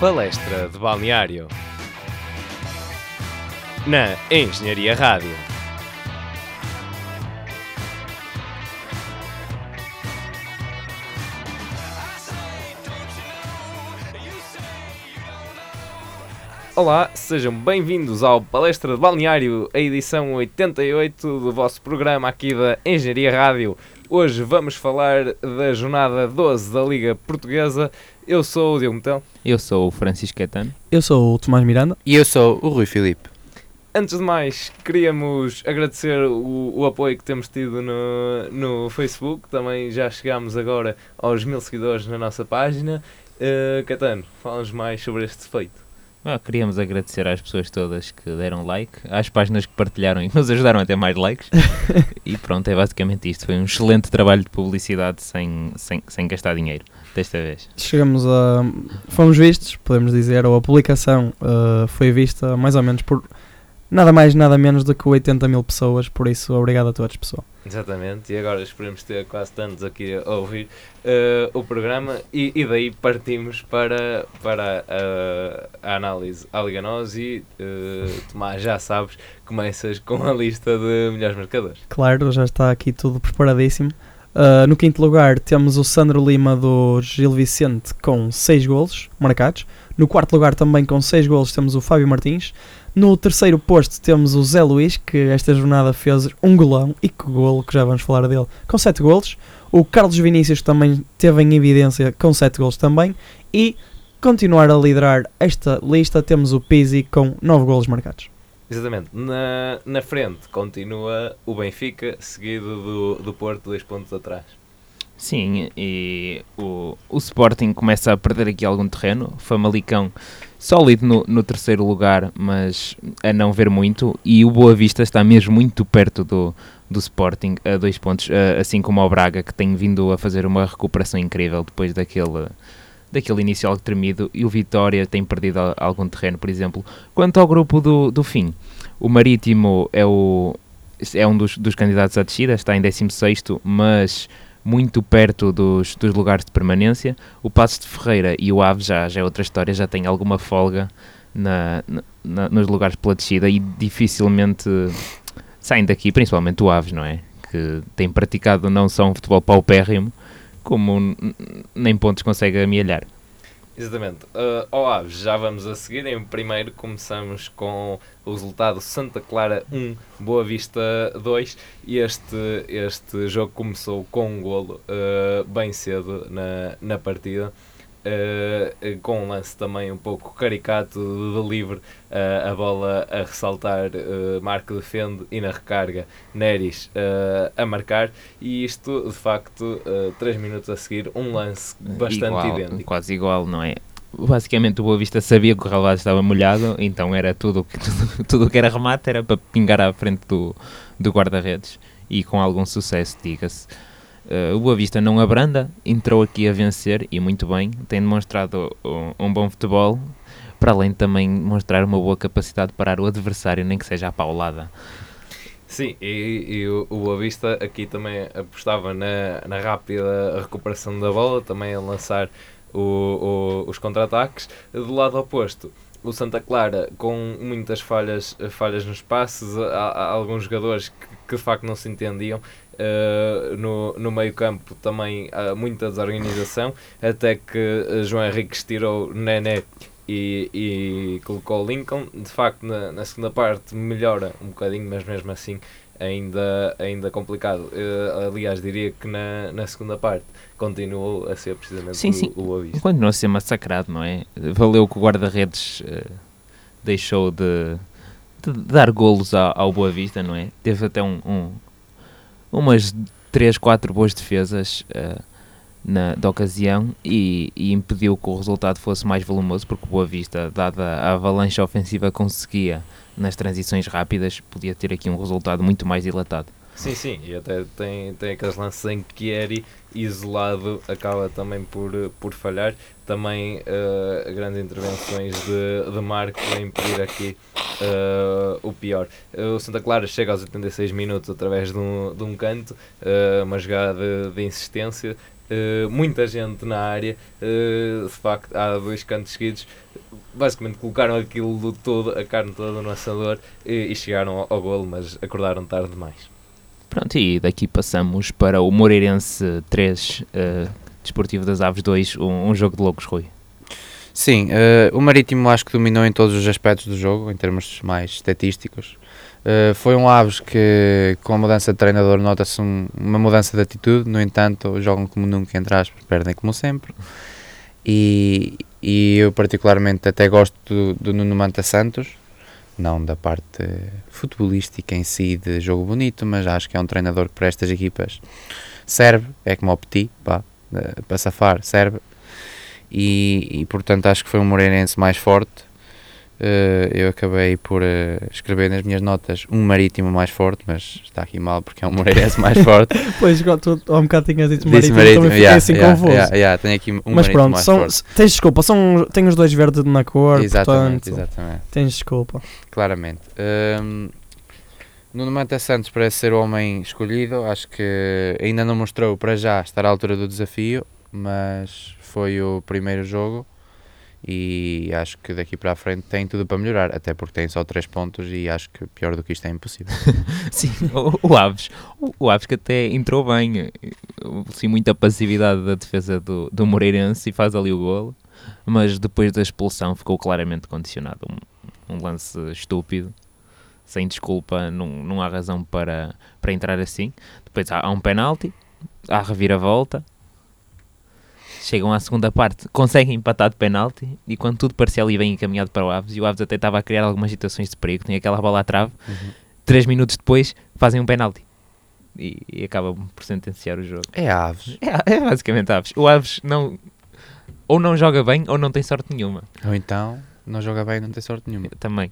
Palestra de Balneário na Engenharia Rádio. Olá, sejam bem-vindos ao Palestra de Balneário, a edição 88 do vosso programa aqui da Engenharia Rádio. Hoje vamos falar da jornada 12 da Liga Portuguesa. Eu sou o Diogo Metel. Eu sou o Francisco Caetano. Eu sou o Tomás Miranda. E eu sou o Rui Filipe. Antes de mais, queríamos agradecer o, o apoio que temos tido no, no Facebook. Também já chegámos agora aos mil seguidores na nossa página. Uh, Catano, fala-nos mais sobre este feito. Ah, queríamos agradecer às pessoas todas que deram like, às páginas que partilharam e que nos ajudaram a ter mais likes. e pronto, é basicamente isto. Foi um excelente trabalho de publicidade sem, sem, sem gastar dinheiro, desta vez. Chegamos a. Fomos vistos, podemos dizer, ou a publicação uh, foi vista mais ou menos por nada mais, nada menos do que 80 mil pessoas. Por isso, obrigado a todos, pessoal. Exatamente, e agora esperemos ter quase tantos aqui a ouvir uh, o programa e, e, daí partimos para, para uh, a análise à Liga Nós e uh, Tomás, já sabes, começas com a lista de melhores marcadores. Claro, já está aqui tudo preparadíssimo. Uh, no quinto lugar temos o Sandro Lima do Gil Vicente com 6 golos marcados. No quarto lugar também com 6 golos temos o Fábio Martins. No terceiro posto temos o Zé Luís, que esta jornada fez um golão, e que golo, que já vamos falar dele, com 7 golos. O Carlos Vinícius também teve em evidência com 7 golos também. E continuar a liderar esta lista temos o Pizzi com 9 golos marcados. Exatamente. Na, na frente continua o Benfica, seguido do, do Porto, dois pontos atrás. Sim, e o, o Sporting começa a perder aqui algum terreno. Famalicão sólido no, no terceiro lugar, mas a não ver muito. E o Boa Vista está mesmo muito perto do, do Sporting, a dois pontos, assim como o Braga, que tem vindo a fazer uma recuperação incrível depois daquele, daquele início algo tremido. E o Vitória tem perdido algum terreno, por exemplo. Quanto ao grupo do, do fim, o Marítimo é, o, é um dos, dos candidatos à descida, está em 16, mas muito perto dos, dos lugares de permanência. O Passo de Ferreira e o Aves já, já é outra história, já tem alguma folga na, na, nos lugares pela descida e dificilmente saem daqui, principalmente o Aves, não é? Que tem praticado não só um futebol paupérrimo, como nem pontos consegue amealhar. Exatamente. Uh, Aves, já vamos a seguir. Em primeiro começamos com o resultado Santa Clara 1, Boa Vista 2. E este, este jogo começou com um golo uh, bem cedo na, na partida. Uh, com um lance também um pouco caricato de livre, uh, a bola a ressaltar, uh, Marco defende e na recarga Neres a marcar. E isto, de facto, 3 minutos a seguir, um lance bastante igual, idêntico. Quase igual, não é? Basicamente, o Boa Vista sabia que o relvado estava molhado, então era tudo que, tudo, tudo que era remate era para pingar à frente do, do guarda-redes e com algum sucesso, diga-se. Uh, o Boa Vista não abranda, entrou aqui a vencer e muito bem, tem demonstrado um, um, bom futebol, para além de também mostrar uma boa capacidade de parar o adversário, nem que seja a paulada. Sim, e, e o, o Boa Vista aqui também apostava na, na rápida recuperação da bola, também a lançar o, o, os contra-ataques. Do lado oposto, o Santa Clara com muitas falhas, falhas nos passes, há, há alguns jogadores que, que de facto não se entendiam. Uh, no, no meio campo também há muita desorganização, até que João Henrique tirou Nené e, e colocou Lincoln. De facto, na, na segunda parte melhora um bocadinho, mas mesmo assim ainda, ainda complicado. Uh, aliás, diria que na, na segunda parte continuou a ser precisamente sim, o, sim. o Boavista. Continua a ser massacrado, não é? Valeu que o guarda-redes uh, deixou de, de, dar golos ao, ao Boa Vista, não é? Teve até um, um umas 3, 4 boas defesas uh, na, da ocasião e, e, impediu que o resultado fosse mais volumoso, porque Boa Vista, dada a avalanche ofensiva conseguia nas transições rápidas, podia ter aqui um resultado muito mais dilatado. Sim, sim, e até tem, tem aqueles lances em que Chieri isolado acaba também por, por falhar. Também uh, grandes intervenções de, de Marco a impedir aqui uh, o pior. Uh, o Santa Clara chega aos 86 minutos através de um, de um canto, uma jogada de, de insistência uh, muita gente na área, uh, de facto há dois cantos seguidos, basicamente colocaram aquilo todo, a carne toda no assador e, e chegaram ao, ao golo, mas acordaram tarde demais. Pronto, e daqui passamos para o Moreirense 3, uh, Desportivo das Aves 2, um, um jogo de loucos, Rui. Sim, uh, o Marítimo acho que dominou em todos os aspectos do jogo, em termos mais estatísticos. Uh, foi um Aves que, com a mudança de treinador, nota-se um, uma mudança de atitude. No entanto, jogam como nunca, entre aspas, perdem como sempre. E, e eu, particularmente, até gosto do, do Nuno Manta Santos, não da parte futebolística em si, de jogo bonito, mas acho que é um treinador que para estas equipas serve, é como o Petit, pá, para safar, serve. E, e, portanto acho que foi um Moreirense mais forte. Uh, eu acabei por uh, escrever nas minhas notas um marítimo mais forte, mas está aqui mal porque é um Moreirense mais forte. pois, tu há um bocado tinhas dito marítimo, marítimo também yeah, assim yeah, confuso. Yeah, yeah, tenho aqui um mas pronto, mais são, forte. tens desculpa, são, tem os dois verdes na cor, exatamente, portanto, exatamente. tens desculpa. Claramente. Um, Nuno Manta Santos parece ser o homem escolhido, acho que ainda não mostrou para já estar à altura do desafio, mas foi o primeiro jogo e acho que daqui para a frente tem tudo para melhorar, até porque tem só 3 pontos e acho que pior do que isto é impossível. Sim, o, o Aves, o, o, Aves que até entrou bem, sim, muita passividade da defesa do, do Moreirense e faz ali o golo, mas depois da expulsão ficou claramente condicionado, um, um lance estúpido. Sem desculpa, não, não há razão para, para entrar assim. Depois há, há um penalti, há reviravolta, chegam à segunda parte, conseguem empatar de penalti e quando tudo parecia ali bem encaminhado para o Aves e o Aves até estava a criar algumas situações de perigo, tinha aquela bola à trave, uhum. três minutos depois fazem um penalti e, e acabam por sentenciar o jogo. É Aves. É, é basicamente Aves. O Aves não ou não joga bem ou não tem sorte nenhuma. Ou então não joga bem e não tem sorte nenhuma. Também.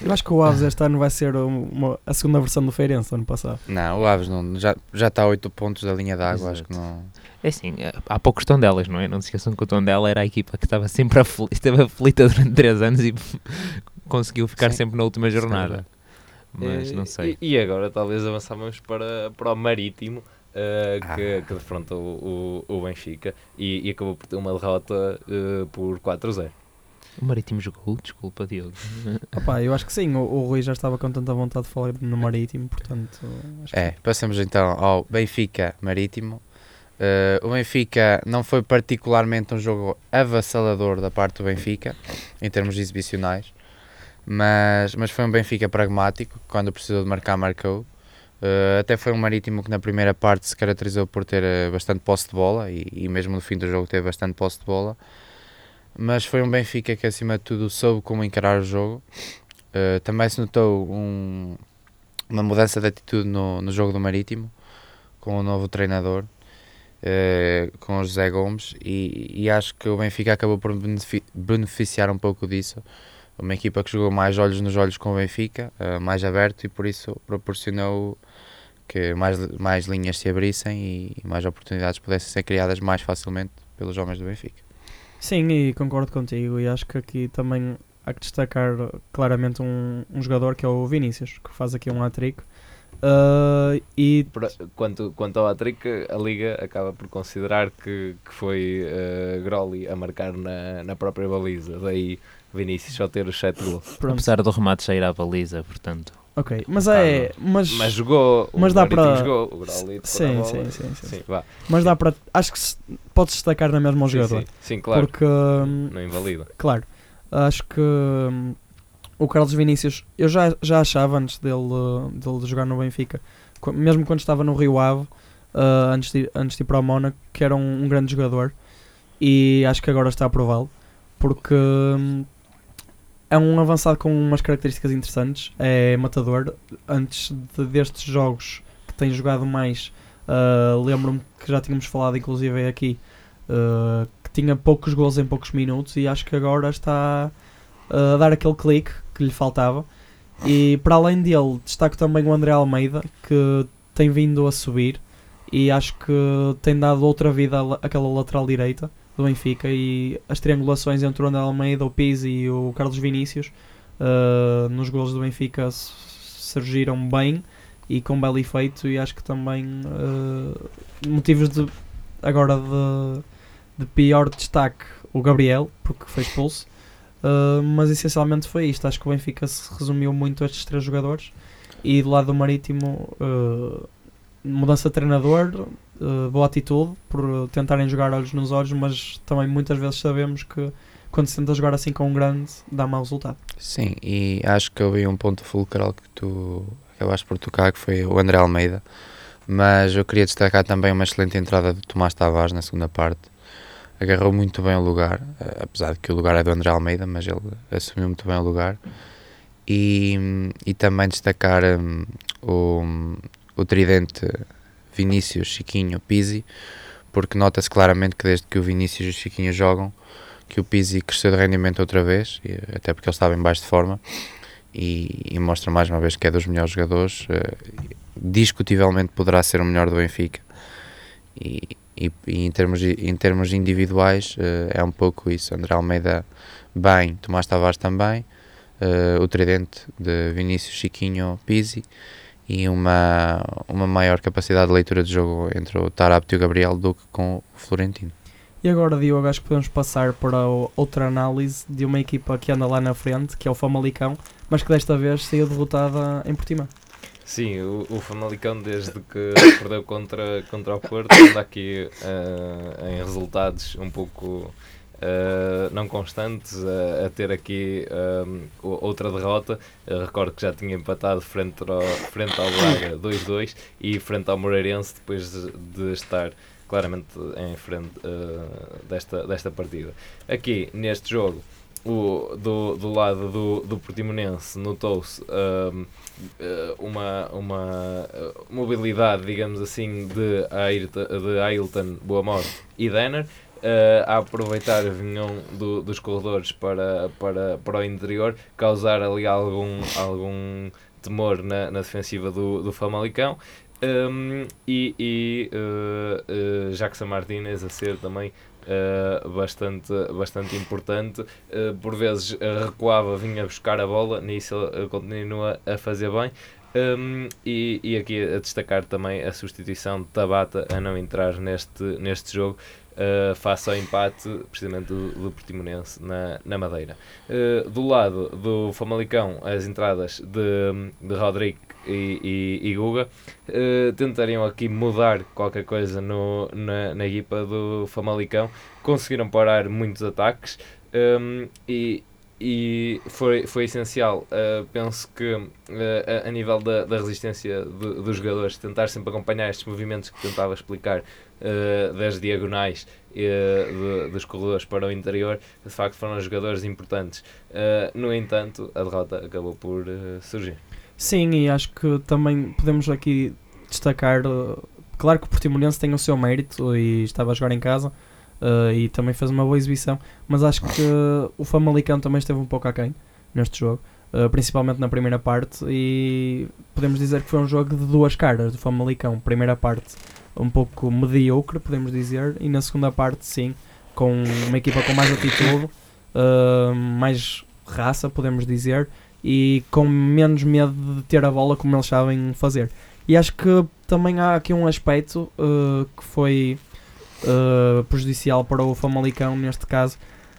Eu acho que o Aves este ano vai ser uma, a segunda versão do Feirense ano passado. Não, o Aves não, já, já está a 8 pontos da linha d'água, acho que não. É assim, há poucos Tondelas, não é? Não se esqueçam que o Tondela era a equipa que estava sempre aflita, esteve aflita durante 3 anos e conseguiu ficar Sim. sempre na última jornada. Mas não sei. E, e, agora talvez avançamos para, para o Marítimo. Uh, ah. que, que defrontou o, o, o Benfica e, e, acabou por ter uma derrota uh, por 4-0. O Marítimo jogou? Desculpa, Diogo. Opa, eu acho que sim, o, o, Rui já estava com tanta vontade de falar no Marítimo, portanto. é, passamos então ao Benfica Marítimo. Uh, o Benfica não foi particularmente um jogo avassalador da parte do Benfica, em termos exibicionais, mas, mas foi um Benfica pragmático, quando precisou de marcar, marcou. Uh, até foi um Marítimo que na primeira parte se caracterizou por ter uh, bastante posse de bola e, e mesmo no fim do jogo teve bastante posse de bola mas foi um Benfica que acima de tudo soube como encarar o jogo. Uh, também se notou um, uma mudança de atitude no, no jogo do Marítimo, com o novo treinador, uh, com o José Gomes, e, e, acho que o Benfica acabou por beneficiar um pouco disso. Uma equipa que jogou mais olhos nos olhos com o Benfica, uh, mais aberto, e por isso proporcionou que mais, mais linhas se abrissem e mais oportunidades pudessem ser criadas mais facilmente pelos homens do Benfica. Sim, e concordo contigo. E acho que aqui também há que destacar claramente um, um jogador que é o Vinícius, que faz aqui um hat-trick. Uh, e quanto, quanto ao hat-trick, a Liga acaba por considerar que, que foi uh, Groli a marcar na, na própria baliza. Daí Vinícius só ter os 7 gols. Apesar do remate sair à baliza, portanto. Ok, mas é. Mas, mas jogou. Mas dá para. Jogou, o Groli sim, sim, sim, sim, sim. Mas dá para. Acho que pode destacar na mesma ao jogador. Sim, sim, claro. Porque. Hum, não invalida. Claro. Acho que. Hum, o Carlos Vinícius, eu já, já achava antes dele, dele jogar no Benfica, mesmo quando estava no Rio Ave, uh, antes, de, antes de ir para o Mónaco, que era um, um grande jogador. E acho que agora está a prová-lo. Porque. É um avançado com umas características interessantes. É matador. Antes de, destes jogos que tem jogado mais, uh, lembro-me que já tínhamos falado, inclusive aqui, uh, que tinha poucos gols em poucos minutos e acho que agora está uh, a dar aquele clique que lhe faltava. E para além dele, destaco também o André Almeida, que tem vindo a subir e acho que tem dado outra vida àquela lateral direita do Benfica e as triangulações entre o André Almeida, o Pizzi e o Carlos Vinícius uh, nos golos do Benfica surgiram bem e com belo efeito e acho que também uh, motivos de agora de, de pior destaque o Gabriel, porque foi expulso. Uh, mas essencialmente foi isto. Acho que o Benfica se resumiu muito a estes três jogadores. E do lado do Marítimo, mudança de treinador, uh, boa atitude por tentarem jogar olhos nos olhos, mas também muitas vezes sabemos que quando se tenta jogar assim com um grande, dá mau resultado. Sim, e acho que houve um ponto fulcral que tu acabaste por tocar, que foi o André Almeida. Mas eu queria destacar também uma excelente entrada do Tomás Tavares na segunda parte. Agarrou muito bem o lugar, eh, apesar de que o lugar é do André Almeida, mas ele assumiu muito bem o lugar. E, e também destacar um, o, o tridente Vinícius, Chiquinho, Pizzi, porque nota-se claramente que desde que o Vinícius e o Chiquinho jogam, que o Pizzi cresceu de rendimento outra vez, até porque ele estava em baixo de forma, e, e, mostra mais uma vez que é dos melhores jogadores. Uh, discutivelmente poderá ser o melhor do Benfica. E, e, e em, termos, em termos individuais uh, é um pouco isso. André Almeida bem, Tomás Tavares também, uh, o tridente de Vinícius, Chiquinho, Pizzi e uma, uma maior capacidade de leitura de jogo entre o Tarapto e o Gabriel do que com o Florentino. E agora, Diogo, acho que podemos passar para outra análise de uma equipa que anda lá na frente, que é o Famalicão, mas que desta vez saiu derrotada em Portimão. Sim, o, o Famalicão desde que perdeu contra, contra o Porto anda aqui uh, em resultados um pouco Uh, não constantes, uh, a ter aqui um, outra derrota. Uh, recordo que já tinha empatado frente ao, frente ao Braga 2-2 e frente ao Moreirense depois de, de estar claramente em frente desta, desta partida. Aqui neste jogo, o, do, do lado do, do Portimonense, notou-se um, uma, uma mobilidade, digamos assim, de Ayrton, de Ailton, Boa Morte e Denner uh, a aproveitar vinham do, dos corredores para, para, para o interior, causar ali algum, algum temor na, na defensiva do, do Famalicão. Um, e e uh, uh, Jackson Martinez a ser também uh, bastante, bastante importante. Uh, por vezes recuava, vinha buscar a bola, nisso ele continua a fazer bem. Um, e, e aqui a destacar também a substituição de Tabata a não entrar neste, neste jogo uh, face ao empate precisamente do, do Portimonense na, na Madeira. Uh, do lado do Famalicão, as entradas de, de Rodrigo e, e, e Guga uh, tentariam aqui mudar qualquer coisa no, na, na equipa do Famalicão. Conseguiram parar muitos ataques um, e, e foi, foi essencial. Uh, penso que uh, a, a, nível da, da resistência dos jogadores, tentar sempre acompanhar estes movimentos que tentava explicar uh, das diagonais de, dos corredores para o interior, de facto foram jogadores importantes. no entanto, a derrota acabou por surgir. Sim, e acho que também podemos aqui destacar. claro que o Portimonense tem o seu mérito e estava a jogar em casa uh, e também fez uma boa exibição, mas acho que o Famalicão também esteve um pouco aquém neste jogo, uh, principalmente na primeira parte, e podemos dizer que foi um jogo de duas caras do Famalicão. Primeira parte um pouco mediocre, podemos dizer, e na segunda parte, sim, com uma equipa com mais atitude, uh, mais raça, podemos dizer, e com menos medo de ter a bola como eles sabem fazer. E acho que também há aqui um aspecto uh, que foi uh, prejudicial para o Famalicão neste caso,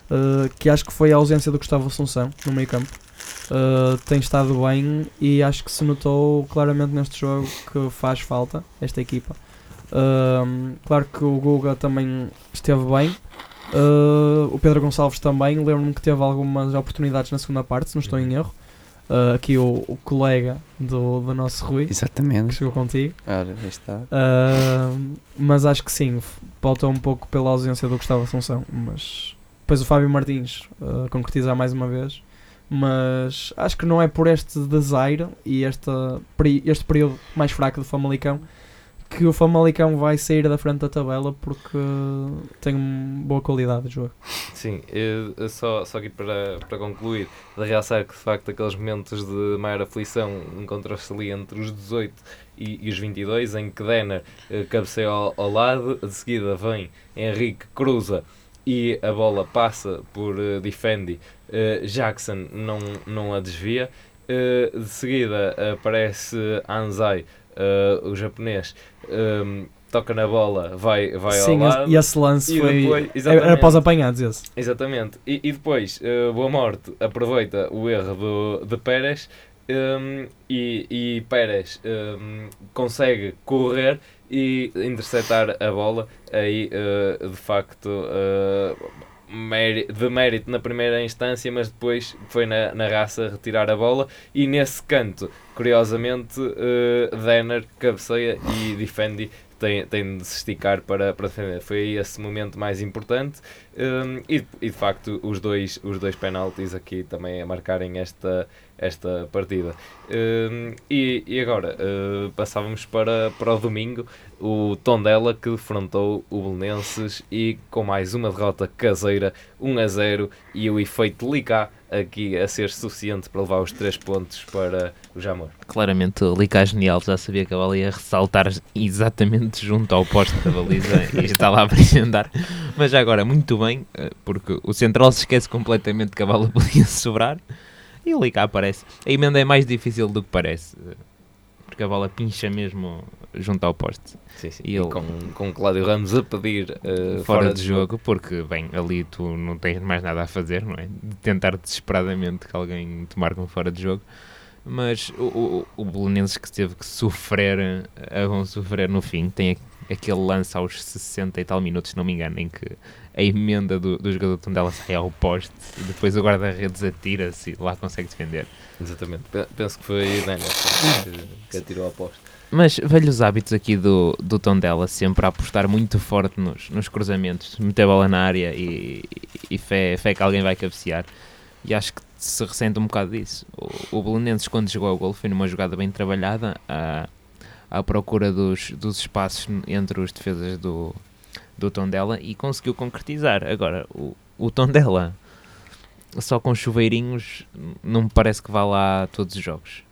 uh, que acho que foi a ausência do Gustavo Assunção no meio campo. Tem estado bem e acho que se notou claramente neste jogo que faz falta esta equipa. Claro que o Guga também esteve bem, o Pedro Gonçalves também. Lembro-me que teve algumas oportunidades na segunda parte, se não estou em erro. Uh, aqui o, o, colega do, do nosso Rui. Exatamente. Que chegou contigo. Ora, está. Uh, mas acho que sim, falta um pouco pela ausência do Gustavo Assunção. Mas depois o Fábio Martins uh, concretizar mais uma vez. Mas acho que não é por este desaire e esta, este período mais fraco do Famalicão que o Famalicão vai sair da frente da tabela porque tem boa qualidade de jogo. Sim, eu, só, só aqui para, para concluir, de realçar que de facto aqueles momentos de maior aflição encontram-se ali entre os 18 e, e, os 22, em que Denner uh, cabeceia ao, ao, lado, de seguida vem Henrique cruza e a bola passa por uh, Defendi, uh, Jackson não, não a desvia. Uh, de seguida aparece Anzai uh, o japonês, um, toca na bola, vai, vai Sim, ao lado. e esse lance e foi. depois- Era exatamente. após apanhados esse. Exatamente. E, e depois, eh, Boa Morte aproveita o erro do, de Pérez hum, e, e Pérez hum, consegue correr e interceptar a bola. Aí, eh, de facto, méri- de mérito na primeira instância, mas depois foi na, na raça retirar a bola. E nesse canto, curiosamente, uh, Denner cabeceia e Defendi tem, tem de se esticar para, para defender. Foi esse momento mais importante. Um, e, e de facto os dois, os dois penaltis aqui também a marcarem esta, esta partida. Um, e, e agora uh, passávamos para, para o domingo, o Tondela que defrontou o Belenenses e com mais uma derrota caseira, 1 a 0 e o efeito Licá aqui a ser suficiente para levar os 3 pontos para o Jamor. Claramente o Lica genial já sabia que a bola ia ressaltar exatamente junto ao poste da baliza e está lá a apresentar. Mas agora, muito bem, eh, porque o Central se esquece completamente que a bola podia sobrar e o Lica aparece. A emenda é mais difícil do que parece, eh, porque a bola pincha mesmo junto ao poste. Sim, sim. E E ele- com, com Cláudio Ramos a pedir uh, fora, de jogo, porque, bem, ali tu não tens mais nada a fazer, não é? De tentar desesperadamente que alguém te marque um fora de jogo. Mas o, o, o Belenenses que teve que sofrer, a vão sofrer no fim, tem aquele lance aos 60 e tal minutos, se não me engano, em que a emenda do, do jogador de Tondela sai ao poste e depois o guarda-redes atira-se e lá consegue defender. Exatamente. Pe- Penso que foi Denner que, que atirou a posta. Mas velhos hábitos aqui do, do Tondela, sempre a apostar muito forte nos, nos cruzamentos, meter a bola na área e, e fé, fé que alguém vai cabecear. E acho que se ressente um bocado disso. O, o Belenenses, quando jogou o gol, foi numa jogada bem trabalhada, à, à procura dos, dos espaços entre os defesas do, do Tondela e conseguiu concretizar. Agora, o, o Tondela, só com chuveirinhos, não me parece que vá lá todos os jogos.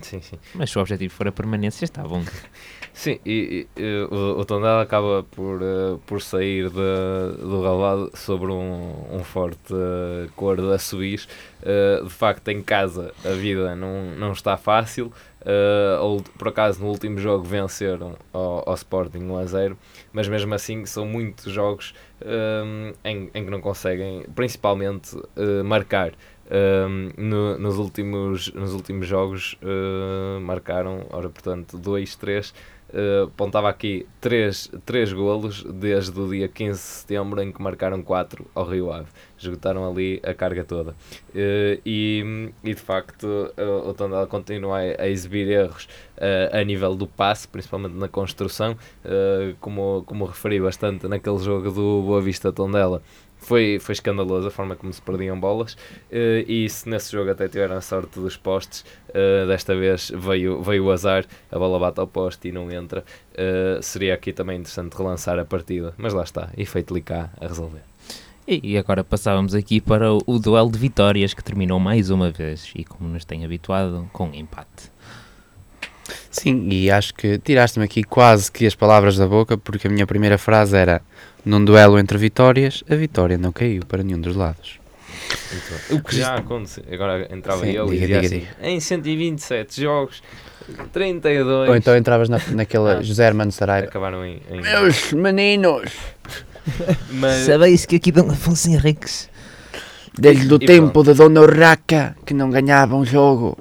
Sim, sim. Mas se o objetivo for a permanência, está bom. Sim, e, e, o, o Tondela acaba por, eh, por sair de, do relvado sobre um, um forte eh, cor a subir. Eh, de facto, em casa a vida não, não está fácil. Ou, por acaso, no último jogo venceram ao, ao Sporting 1 a 0, mas mesmo assim são muitos jogos eh, em, em que não conseguem, principalmente, marcar. Um, no- nos, últimos, nos últimos jogos uh, marcaram, ora portanto, 2, 3. Uh, apontava aqui 3, três golos desde o dia 15 de setembro em que marcaram 4 ao Rio Ave. Esgotaram ali a carga toda. Uh, e, e de facto uh, o Tondela continua a, a exibir erros a nível do passe, principalmente na construção, como, como referi bastante naquele jogo do Boa Vista Tondela. Foi, foi escandaloso a forma como se perdiam bolas eh, e se nesse jogo até tiveram a sorte dos postes, eh, desta vez veio, veio o azar, a bola bate ao poste e não entra. Eh, seria aqui também interessante relançar a partida, mas lá está, efeito Licá a resolver. E agora passávamos aqui para o, o duelo de vitórias que terminou mais uma vez e como nos tem habituado, com empate. Sim, e acho que tiraste-me aqui quase que as palavras da boca, porque a minha primeira frase era: num duelo entre vitórias, a vitória não caiu para nenhum dos lados. O que já aconteceu, agora entrava Sim, eu diga, e dizia diga, assim, em 127 jogos, 32 Ou então entravas na, naquela Ah. José Hermano Saraiva. acabaram em... em Meus meninos, mas, Sabeis que aqui Dom Afonso Henriques desde o E tempo da Dona Urraca que não ganhava um jogo.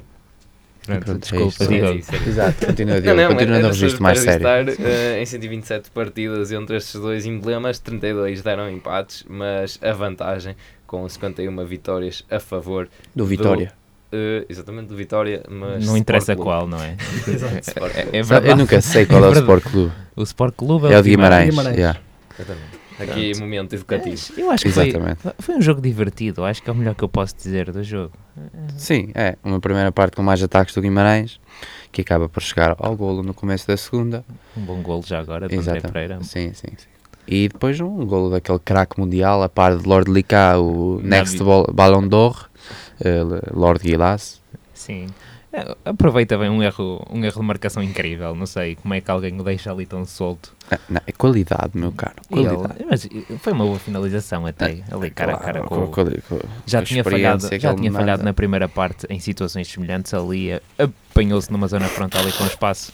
Pronto, Pronto, é desculpa, isto. Sim, Diogo. sim, sim. Exato, continua, Não, Diogo, não, continua no era registro mais sério. eh, em 127 partidas entre estes dois emblemas, 32 deram empates, mas a vantagem com 51 vitórias a favor, Do Vitória. eh, exatamente do Vitória, mas Não interessa Sport Clube. qual, não é? É, é Eu nunca sei qual é o verdade. Sport Clube. O Sport Clube É o de Guimarães. Guimarães. yeah, Aqui momento educativo. Eu acho que foi, Exatamente. foi um jogo divertido, acho que é o melhor que eu posso dizer do jogo. Sim, é. Uma primeira parte com mais ataques do Guimarães, que acaba por chegar ao golo no começo da segunda. Um bom golo já agora, de André. Pereira. Sim, sim, sim. E depois um golo daquele craque mundial, a par de Lord Licá, o. Next Ball- Ballon d'Or, eh, Lord Guilas. Sim. É, Aproveita bem um erro, um erro de marcação incrível. Não sei como é que alguém o deixa ali tão solto. Ah, não, é qualidade, meu caro. E ele- Qualidade. mas foi uma boa finalização até. ali cara a cara com, o- com- com- Já tinha falhado, que já tinha falhado na primeira parte em situações semelhantes ali. eh, Apanhou-se numa zona frontal e com espaço.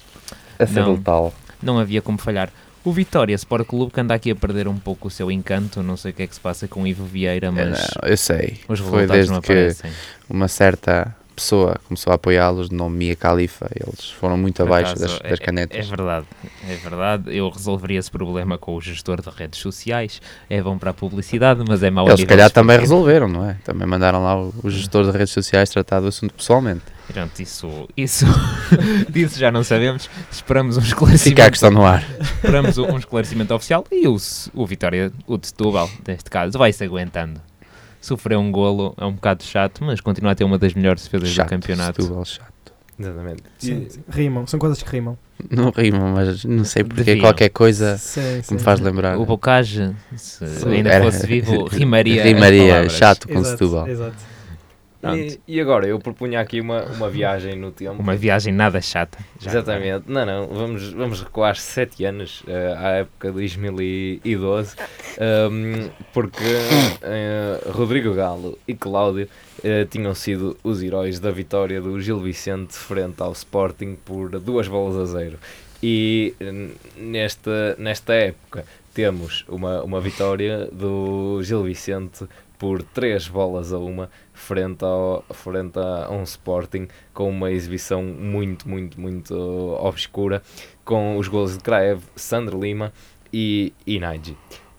a ser não. letal. Não havia como falhar. O Vitória Sport Clube que anda aqui a perder um pouco o seu encanto, não sei o que é que se passa com o Ivo Vieira, mas Não, eu sei. os Foi resultados desde não que aparecem. uma certa pessoa começou a apoiá-los, de nome Mia Khalifa. Eles foram muito abaixo das, das é- canetas. É, verdade, é verdade. Eu resolveria esse problema com o gestor de redes sociais. É bom para a publicidade, mas é mau Eles se calhar também resolveram, não é? Também mandaram lá o, o gestor de redes sociais tratar do assunto pessoalmente. Pronto, isso, isso disso já não sabemos. Esperamos um esclarecimento. Fica a questão no ar. Esperamos um esclarecimento oficial e o, o Vitória, o de Setúbal, neste caso, vai-se aguentando. Sofreu um golo, é um bocado chato, mas continua a ter uma das melhores defesas Chato, do campeonato. Setúbal, chato. Exatamente. Sim, E- sim. Rimam, são coisas que rimam. Não rima, mas não sei porque Deviam. qualquer coisa Sim, que me faz lembrar. O Bocage, se Sim, ainda fosse vivo, rimaria. Rimaria, chato com Exato, Setúbal. Exato. E, e agora, eu propunha aqui uma, uma viagem no tempo. Uma viagem nada chata. Já Exatamente. Não, não. Vamos, vamos recuar 7 anos eh, à época de 2012, ehm, porque eh, Rodrigo Galo e Cláudio eh, tinham sido os heróis da vitória do Gil Vicente frente ao Sporting por duas bolas a zero. E nesta, nesta época temos uma, uma vitória do Gil Vicente por três bolas a uma frente, ao, frente a um Sporting com uma exibição muito, muito, muito obscura, com os gols de Kraev, Sandro Lima e, e.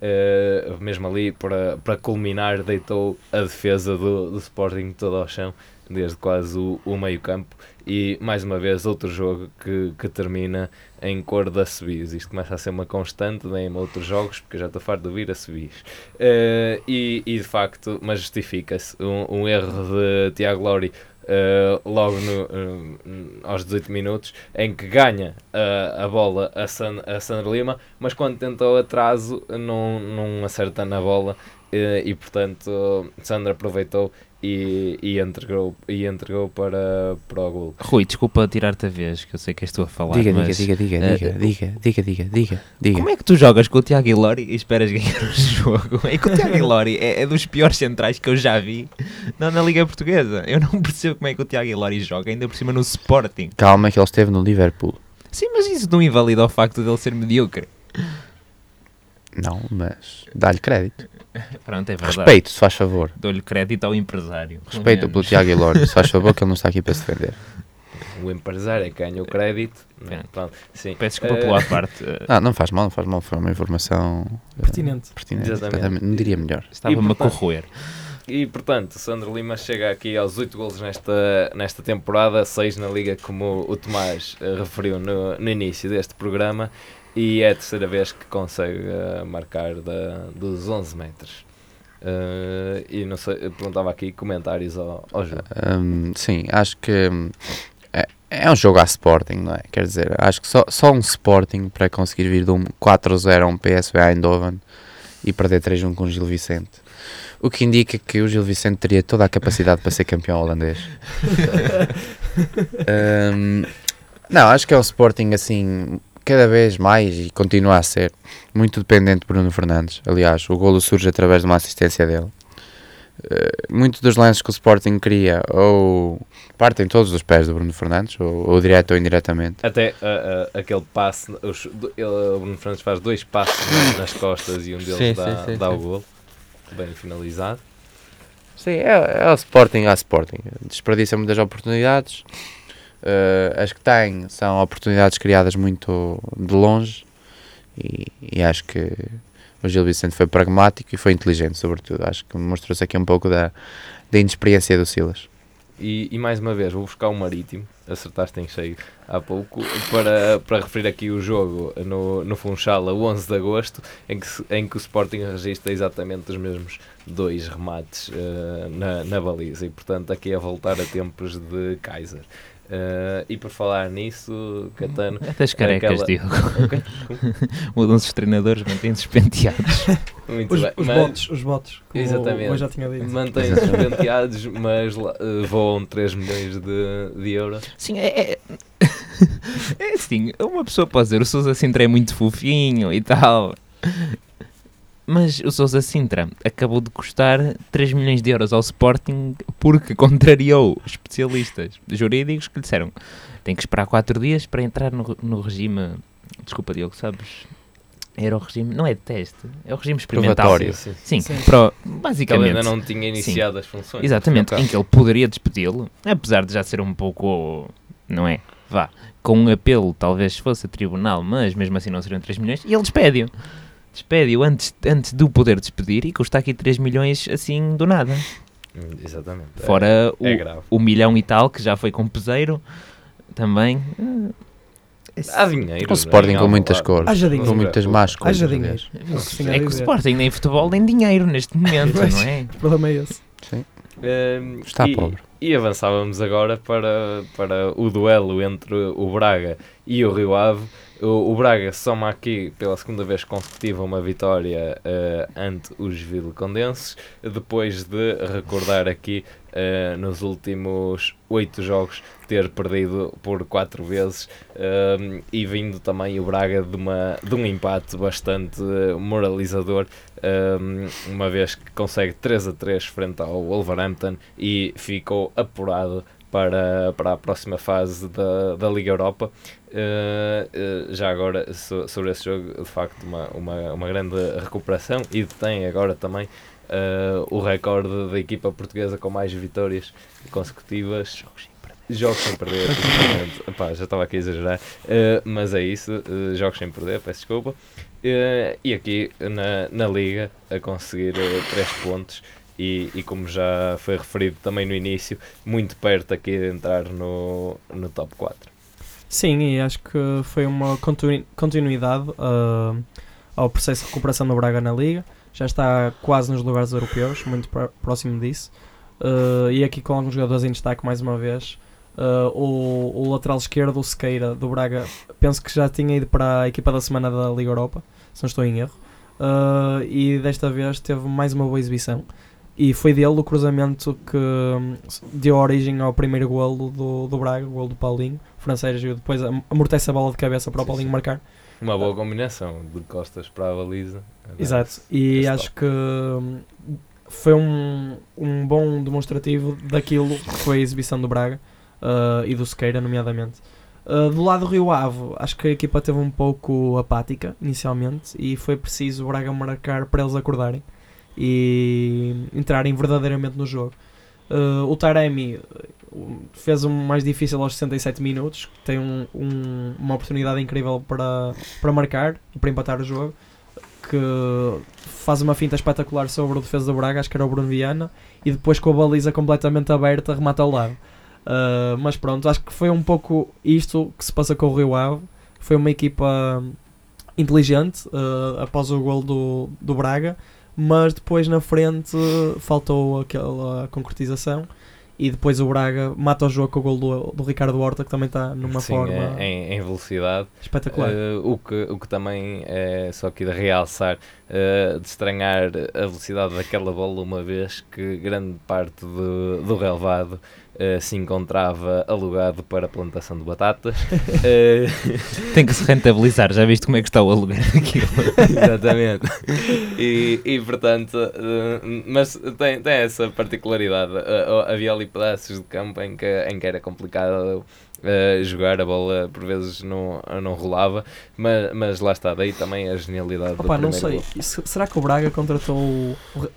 Eh, mesmo ali, para, para culminar, deitou a defesa do, do Sporting todo ao chão, desde quase o, o meio campo. E mais uma vez, outro jogo que, que termina em cor da Sebis. Isto começa a ser uma constante né, em outros jogos, porque já estou farto de ouvir a Sebis. Eh, e, e de facto, mas justifica-se um, um erro de Tiago Lori eh, logo no, eh, aos 18 minutos, em que ganha a a bola a, San, a Sandro Lima, mas quando tenta o atraso não, não acerta na bola e portanto Sandro aproveitou e, e entregou, e entregou para, para o gol. Rui, desculpa tirar-te a vez, que eu sei que és tu a falar. Diga, mas diga, diga, diga, eh, diga, diga, diga, diga, diga, diga. Como é que tu jogas com o Tiago Ilori e esperas ganhar o jogo? É que o Tiago Ilori é, é dos piores centrais que eu já vi na, na Liga Portuguesa. Eu não percebo como é que o Tiago Ilori joga, ainda por cima no Sporting. Calma que ele esteve no Liverpool. Sim, mas isso não invalida o facto dele ser medíocre. Não, mas dá-lhe crédito. Pronto, é verdade. Respeito, se faz favor. Dou-lhe crédito ao empresário. Respeito pelo. Tiago Ilori, se faz favor que ele não está aqui para se defender. O empresário é que ganha o crédito. né? Pronto. Pronto, sim. Peço desculpa Eh, pela parte. eh, Ah, não faz mal, não faz mal, foi uma informação eh, Pertinente. pertinente. Exatamente. exatamente. Não diria melhor. Estava-me a corroer. E portanto, Sandro Lima chega aqui aos 8 golos nesta, nesta temporada, 6 na Liga, como o Tomás eh, referiu no, no início deste programa, e é a terceira vez que consegue eh, marcar da, dos 11 metros. Eh, e não sei, perguntava aqui comentários ao, ao jogo. Hum, sim, acho que hum, é, é um jogo à Sporting, não é? Quer dizer, acho que só, só um Sporting para conseguir vir de um 4-0 a um PSV Eindhoven e perder 3-1 com o Gil Vicente. O que indica que o Gil Vicente teria toda a capacidade para ser campeão holandês. Hum, não, acho que é um Sporting assim, cada vez mais e continua a ser muito dependente de Bruno Fernandes. Aliás, o golo surge através de uma assistência dele. Uh, muitos dos lances que o Sporting cria ou partem todos dos pés do Bruno Fernandes, ou, ou direto ou indiretamente. Até ah, ah, aquele passe, os, ele, o Bruno Fernandes faz dois passos nas- costas e um deles Sim, dá, sim, sim, dá o sim. Bem finalizado. Sim, é, é o Sporting a Sporting. Desperdiça muitas oportunidades. Uh, as que tem são oportunidades criadas muito de longe e, e acho que o Gil Vicente foi pragmático e foi inteligente, sobretudo. Acho que mostrou-se aqui um pouco da, da inexperiência do Silas. E, e mais uma vez, vou buscar o Marítimo, acertaste em cheio há pouco, para, para referir aqui o jogo no, no Funchal a 11 de agosto, em que, em que o Sporting registra exatamente os mesmos dois remates eh, na, na baliza. E portanto, aqui a voltar a tempos de Kaiser. Eh, e por falar nisso, Catano. Até as carecas, aquela- Diogo. Ok, Mudam-se os treinadores, mantêm-se penteados. Muito Os, bem. os mas- botes, os botes. como Exatamente. Eu já tinha dito. Mantêm-se penteados, mas eh, voam 3 milhões de, de euros. Sim, é, é, é assim, uma pessoa pode dizer o Sousa Sintra é muito fofinho e tal. Mas o Sousa Sintra acabou de custar 3 milhões de euros ao Sporting porque contrariou especialistas jurídicos que lhe disseram tem que esperar 4 dias para entrar no, no regime. Desculpa, Diogo, sabes? Era o regime, não é de teste, é o regime experimental. Probatório. Sim, sim. Sim, Sim. pro- Que ele basicamente. ainda não tinha iniciado as funções. Exatamente, em que ele poderia despedi-lo, apesar de já ser um pouco, não é? Vá, com um apelo talvez fosse a tribunal, mas mesmo assim não seriam 3 milhões, e ele despede-o. Despede-o antes, antes de o poder despedir e custa aqui 3 milhões assim do nada. Exatamente. É- Fora é, o, grave. o milhão e tal, que já foi com peseiro, também. Há dinheiro. O Sporting com muitas lado. cores. Haja Com muitas más cores. Haja dinheiro. É que o. Sporting nem futebol nem dinheiro neste momento, Pois. não é? O problema é esse. Hum, Está e, pobre. E avançávamos agora para, para o duelo entre o Braga e o Rio Ave. O, o Braga soma aqui pela segunda vez consecutiva uma vitória eh, ante os Vilcondenses, depois de recordar aqui eh, nos últimos oito jogos ter perdido por quatro vezes eh, e vindo também o Braga de, uma, de um empate bastante eh, moralizador, eh, uma vez que consegue 3 a 3 frente ao Wolverhampton e ficou apurado para, para a próxima fase da, da Liga Europa. Eh, já agora, so- sobre esse jogo, de facto, uma, uma, uma grande recuperação e tem agora também eh, o recorde da equipa portuguesa com mais vitórias consecutivas. Jogos sem perder. Epá, já estava aqui a exagerar, Eh, mas é isso, eh, jogos sem perder, peço desculpa. E aqui na, na Liga a conseguir 3 pontos e, e como já foi referido também no início, muito perto aqui de entrar no, no top 4. Sim, e acho que foi uma continui- continuidade ah, ao processo de recuperação do Braga na Liga. Já está quase nos lugares europeus, muito pró- próximo disso. Ah, e aqui com alguns jogadores em destaque mais uma vez. Ah, o, o lateral esquerdo, o Sequeira, do Braga, penso que já tinha ido para a equipa da semana da Liga Europa, se não estou em erro. Ah, e desta vez teve mais uma boa exibição. E foi dele o cruzamento que hum, deu origem ao primeiro golo do, do Braga, o golo do Paulinho. O francês e depois am- amortece a bola de cabeça para o Paulinho marcar. Uma boa combinação de costas para a baliza. Exato. E acho que hum, foi um, um bom demonstrativo daquilo que foi a exibição do Braga ah, e do Sequeira, nomeadamente. Ah, do lado do Rio Ave, acho que a equipa teve um pouco apática inicialmente e foi preciso o Braga marcar para eles acordarem e entrarem verdadeiramente no jogo. Ah, o Taremi uh, fez um mais difícil aos 67 minutos, tem um- um- uma oportunidade incrível para, para marcar e para empatar o jogo que faz uma finta espetacular sobre o defesa do Braga, acho que era o Bruno Viana, e depois com a baliza completamente aberta remata ao lado. Uh, mas pronto, acho que foi um pouco isto que se passa com o Rio Ave. Foi uma equipa inteligente uh, após o gol do, do Braga, mas depois na frente faltou aquela concretização. E depois o Braga mata o jogo com o gol do, do Ricardo Horta, que também está numa Sim, forma é- em, em velocidade. espetacular. Eh, o, que, o que também é só aqui de realçar, eh, de estranhar a velocidade daquela bola, uma vez que grande parte do, do relevado eh, se encontrava alugado para plantação de batatas. Eh, Tem que se rentabilizar, já viste como é que está o aluguer daquilo. Exatamente. E, e portanto, eh, mas tem, tem essa particularidade. Eh, havia ali pedaços de campo em que, em que era complicado eh, jogar, a bola por vezes não, não rolava, mas, mas lá está, daí também a genialidade do Opa, não primeiro sei. será que o Braga contratou o,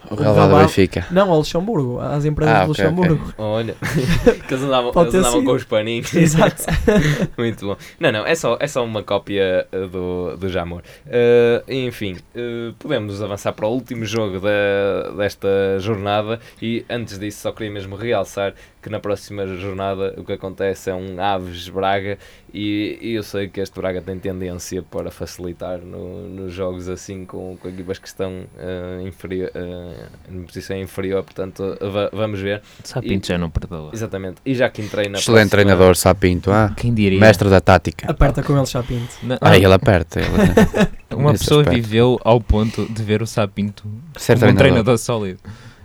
O relevado do Benfica. Não, ao Luxemburgo, às empresas Ah, do. Luxemburgo. Olha, que eles andavam, eles andavam com os paninhos. Exato. Muito bom. Não, não, é só, é só uma cópia uh, do, do Jamor. Uh, enfim, uh, podemos avançar para o último jogo da, desta jornada e antes disso só queria mesmo realçar que na próxima jornada o que acontece é um Aves Braga e, e eu sei que este Braga tem tendência para facilitar no- nos jogos assim com, com equipas que estão uh, inferior, uh, em posição inferior, portanto va- vamos ver. Sapinto já não perdoa. Exatamente. E já que entrei na Excelente próxima- treinador, Sapinto. Ah, Quem diria? mestre da tática. Aperta com ele Chapinto. Na- Ah, ele aperta. Ele, uma pessoa aspecto. viveu ao ponto de ver o Sapinto Ser como um treinador. treinador sólido.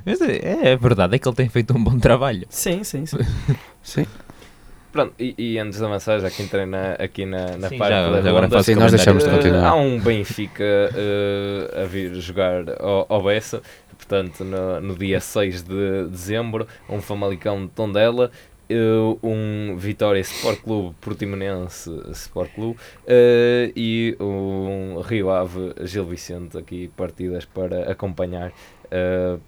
Mas é, é verdade, é que ele tem feito um bom trabalho. Sim, sim, sim. Sim. Pronto, e, e antes de avançar, já que entrei na, aqui na, na Sim, parte já- da agora ronda, Sim, nós deixamos de continuar. há um Benfica eh, a vir jogar ao, ao Bessa, portanto, no, no dia 6 de dezembro, um Famalicão de Tondela, eh, um Vitória Sport Clube Portimonense Sport Clube eh, e um Rio Ave Gil Vicente aqui partidas para acompanhar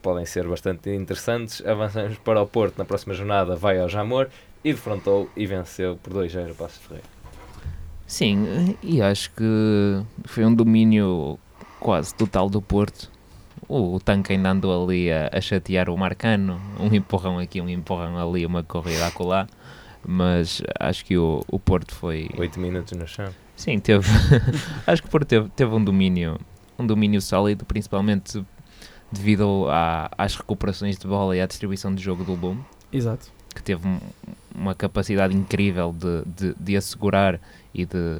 podem ser bastante interessantes. Avançamos para o Porto. Na próxima jornada vai ao Jamor e defrontou e venceu por 2-0 o Passos Ferreira Sim, e acho que foi um domínio quase total do Porto. O, o tanque ainda andou ali a, a chatear o Marcano, um empurrão aqui, um empurrão ali, uma corrida acolá, mas acho que o, o Porto foi. 8 minutos no chão Sim, teve. acho que o Porto teve, teve um domínio, um domínio sólido, principalmente devido à- às recuperações de bola e à distribuição de jogo do Lume Exato. Que teve um- uma capacidade incrível de, de, de assegurar e de,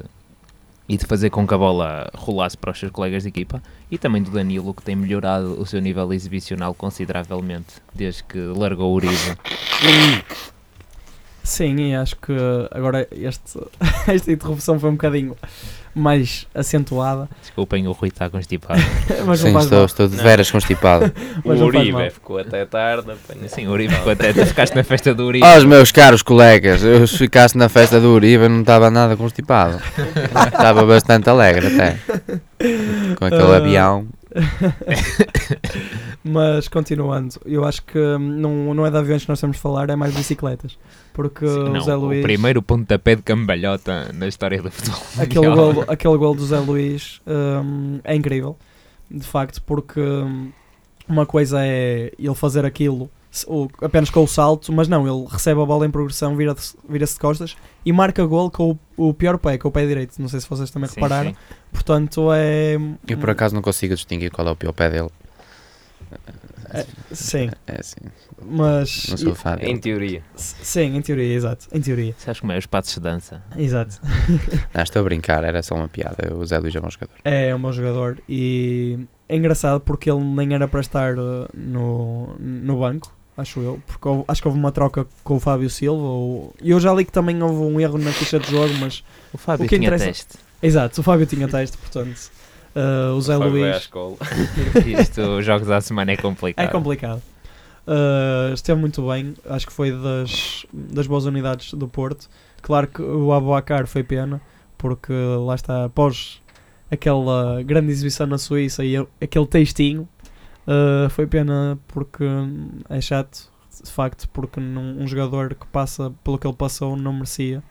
e de fazer com que a bola rolasse para os seus colegas de equipa, e também do Danilo, que tem melhorado o seu nível exibicional consideravelmente desde que largou o Uribe. Sim, e acho que agora este, esta interrupção foi um bocadinho mais acentuada, Desculpem, o Rui está constipado. mas não Sim, estou, mal. estou de Não. veras constipado. Mas o não. Uribe ficou até tarde apanha- Sim, o Uribe ficou até. Tu ficaste na festa do Uribe. Ó, os meus caros colegas, eu se ficasse na festa do Uribe não estava nada constipado. Estava bastante alegre até. Com aquele Ah. avião. Mas continuando, eu acho que hum, não, não é de aviões que nós temos de falar, é mais bicicletas. Porque Sim, o não, Zé Luís. o primeiro pontapé de cambalhota na história do futebol. aquele, mundial. gol, aquele gol do Zé Luís hum, é incrível, de facto, porque hum, uma coisa é ele fazer aquilo apenas com o salto, mas não, ele recebe a bola em progressão, vira-se vira de costas e marca gol com o, o pior pé, com o pé direito. Não sei se vocês também Sim, repararam. sim. Portanto, é. Eu por acaso não consigo distinguir qual é o pior pé dele. Sim, É assim, mas. não sou fã em teoria Sim, em teoria, exato. Em teoria, Sabes como é os passos de dança? exato. Não, estou a brincar, era só uma piada. O Zé Luís é um bom jogador. É um bom jogador e é engraçado porque ele nem era para estar uh, no, no banco, acho eu, porque houve- acho que houve uma troca com o Fábio Silva. ou- E eu já li que também houve um erro na ficha de jogo, mas O Fábio O que tinha interessa- teste. exato, o Fábio tinha teste, portanto, uh, o Zé Foi Luís Isto, jogos à semana é complicado. é complicado. Uh, esteve muito bem, acho que foi das, das boas unidades do Porto. Claro que o Abuacar foi pena, porque lá está, após aquela grande exibição na Suíça e aquele textinho, uh, foi pena porque é chato, de facto, porque num- um jogador que passa pelo que ele passou não merecia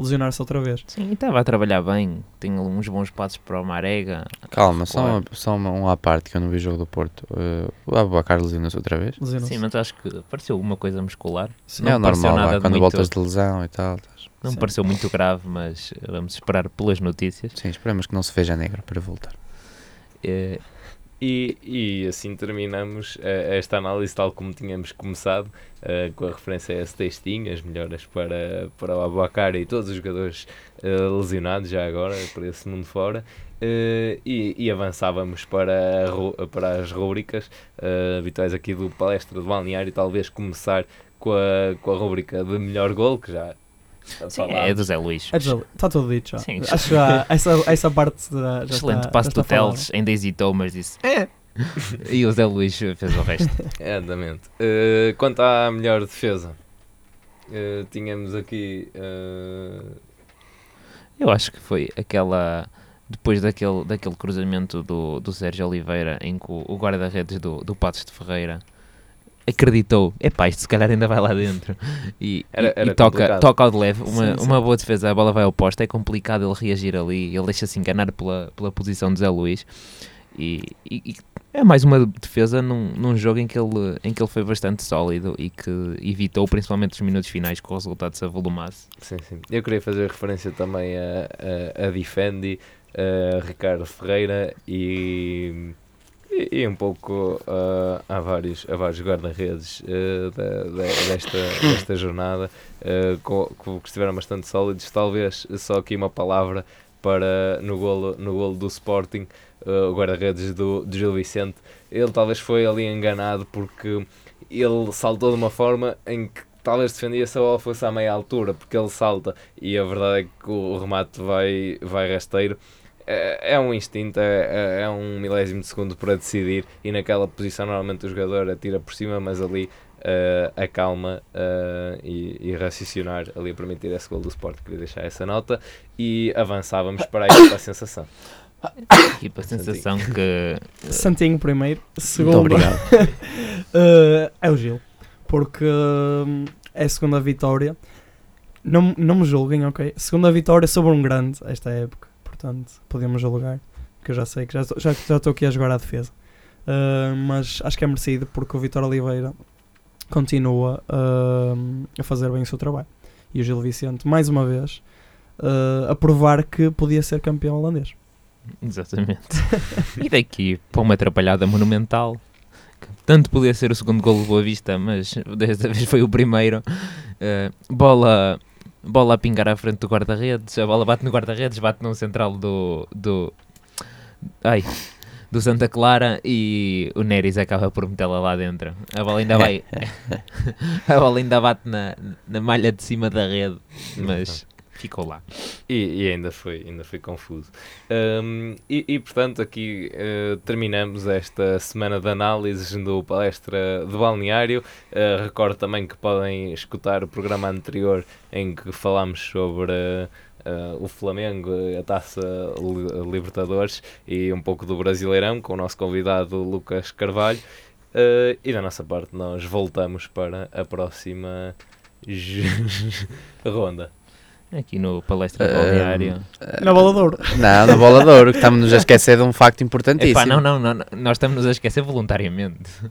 lesionar-se outra vez. Sim, e estava a trabalhar bem. Tinha uns bons passos para o Marega. Calma, só, uma, só uma, um à parte que eu não vi o jogo do Porto. Uh, o Abubacar lesionou-se outra vez. Lesionou-se. Sim, mas acho que pareceu alguma coisa muscular. Sim. Não é normal, nada quando muito- voltas de lesão e tal. estás- Não me Sim. pareceu muito grave, mas vamos esperar pelas notícias. Sim, esperemos que não se veja negro para voltar. Eh, E, e assim terminamos eh, esta análise tal como tínhamos começado, eh, com a referência a esse textinho, as melhoras para, para o Abuacar e todos os jogadores eh, lesionados já agora, por esse mundo fora. E, e avançávamos para, para as rúbricas eh, habituais aqui do Palestra do Balneário, talvez começar com a, com a rúbrica de melhor gol, que já sim, é do Zé Luís. Está tudo dito já. Sim. Acho que já, essa, essa parte já, já Excelente está, passo do Teles, ainda hesitou, mas disse é. e o Zé Luís fez o resto. Exatamente. Eh, quanto à melhor defesa, eh, tínhamos aqui. eh, Eu acho que foi aquela. Depois daquele, daquele cruzamento do, do Sérgio Oliveira em que o, o guarda-redes do, do Patos de Ferreira acreditou, epá, isto se calhar ainda vai lá dentro e, Era- era e toca, complicado. toca ao de leve, uma, Sim, sim. uma boa defesa, a bola vai ao posto, é complicado ele reagir ali, ele deixa-se enganar pela, pela posição de Zé Luís e, e- e é mais uma defesa num, num jogo em que, ele, em que ele foi bastante sólido e que evitou principalmente os minutos finais que o resultado se avolumasse. sim, sim. Eu queria fazer referência também a, a, a Defendi, a Ricardo Ferreira e. E, e um pouco eh, a vários, a vários guarda-redes eh, da- da- desta, desta jornada eh, co- co- que estiveram bastante sólidos. Talvez só aqui uma palavra para no golo, no golo do Sporting, eh, o guarda-redes do, do Gil Vicente. Ele talvez foi ali enganado porque ele saltou de uma forma em que talvez defendia se a bola fosse à meia altura, porque ele salta e a verdade é que o, o remate vai, vai rasteiro. É, é um instinto, é, é- é um milésimo de segundo para decidir e naquela posição normalmente o jogador atira por cima, mas ali eh, a calma eh, e, e raciocinar ali a permitir esse gol do Sport. Queria deixar essa nota e avançávamos para a equipa sensação. Tipo, a sensação que. Santinho primeiro, Muito segundo obrigado. eh, é o Gil, porque é a segunda vitória. Não, não me julguem, ok? Segunda vitória sobre um grande esta época, portanto podemos julgar, que eu já sei que já estou já, já aqui a jogar à defesa. Uh, mas acho que é merecido porque o Vitor Oliveira continua uh, a fazer bem o seu trabalho. E o Gil Vicente, mais uma vez, uh, a provar que podia ser campeão holandês. Exatamente. e daqui para uma atrapalhada monumental. que Tanto podia ser o segundo gol do Boa Vista, mas desta vez foi o primeiro. Eh, bola, bola a pingar à frente do guarda-redes. A bola bate no guarda-redes, bate no central do. do ai, do Santa Clara e o Neres acaba por metê-la lá dentro. A bola ainda vai. a bola ainda bate na, na malha de cima da rede, mas ficou lá. E, e ainda, foi, ainda foi confuso. Um, e, e, portanto, aqui uh, terminamos esta semana de análises do palestra do balneário. Uh, recordo também que podem escutar o programa anterior em que falámos sobre. Uh, o Flamengo, a Taça Li- Libertadores e um pouco do Brasileirão com o nosso convidado Lucas Carvalho. Uh, e da nossa parte, nós voltamos para a próxima ronda. Aqui no palestra Ah, balneário. Na bola de ouro. Não, na bola de ouro, que estamos a esquecer de um facto importantíssimo. Epá, não, não, não, não, nós estamos a esquecer voluntariamente.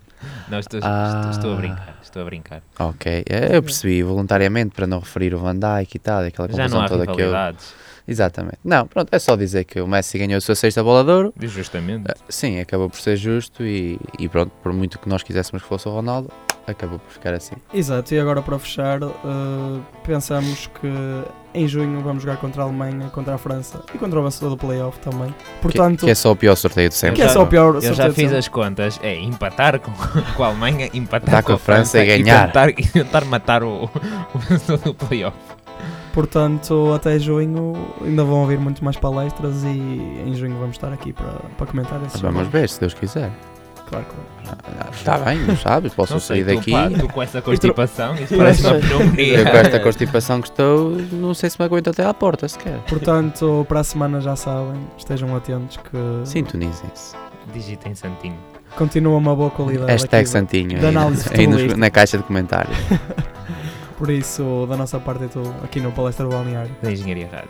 Não, estou, Ah. estou, a brincar, estou a brincar. Ok, é, eu percebi, voluntariamente, para não referir o Van Dijk e tal, aquela Já confusão não há toda que eu... Exatamente. Não, pronto, é só dizer que o Messi ganhou a sua sexta bola de ouro. justamente. Ah, Sim, acabou por ser justo e, e pronto, por muito que nós quiséssemos que fosse o Ronaldo, acabou por ficar assim. Exato, e agora para fechar, uh, pensamos que em junho vamos jogar contra a Alemanha, contra a França e contra o vencedor do playoff também. Portanto, que, que é só o pior sorteio de sempre. que é só o pior Eu já fiz as contas, é empatar com, com a Alemanha, empatar Dar com, a França, e ganhar. tentar, e tentar matar o, o vencedor do playoff. Portanto, até junho ainda vão haver muito mais palestras e em junho vamos estar aqui para, para comentar esses Vamos jogos. ver, se Deus quiser. Claro que. Está bem, não sabes, posso Não sei, sair tu, daqui. tu com essa constipação, parece uma sei. pneumonia. Eu com esta constipação que estou, não sei se me aguento até à porta sequer. Portanto, para a semana já sabem, estejam atentos que Sintonizem-se. Digitem Santinho. continua uma boa qualidade. Hashtag aqui. Santinho de aí, análise aí nos- futebolística. na caixa de comentários. Por isso, da nossa parte é tudo aqui no Palestra do Balneário. Da Engenharia Rádio.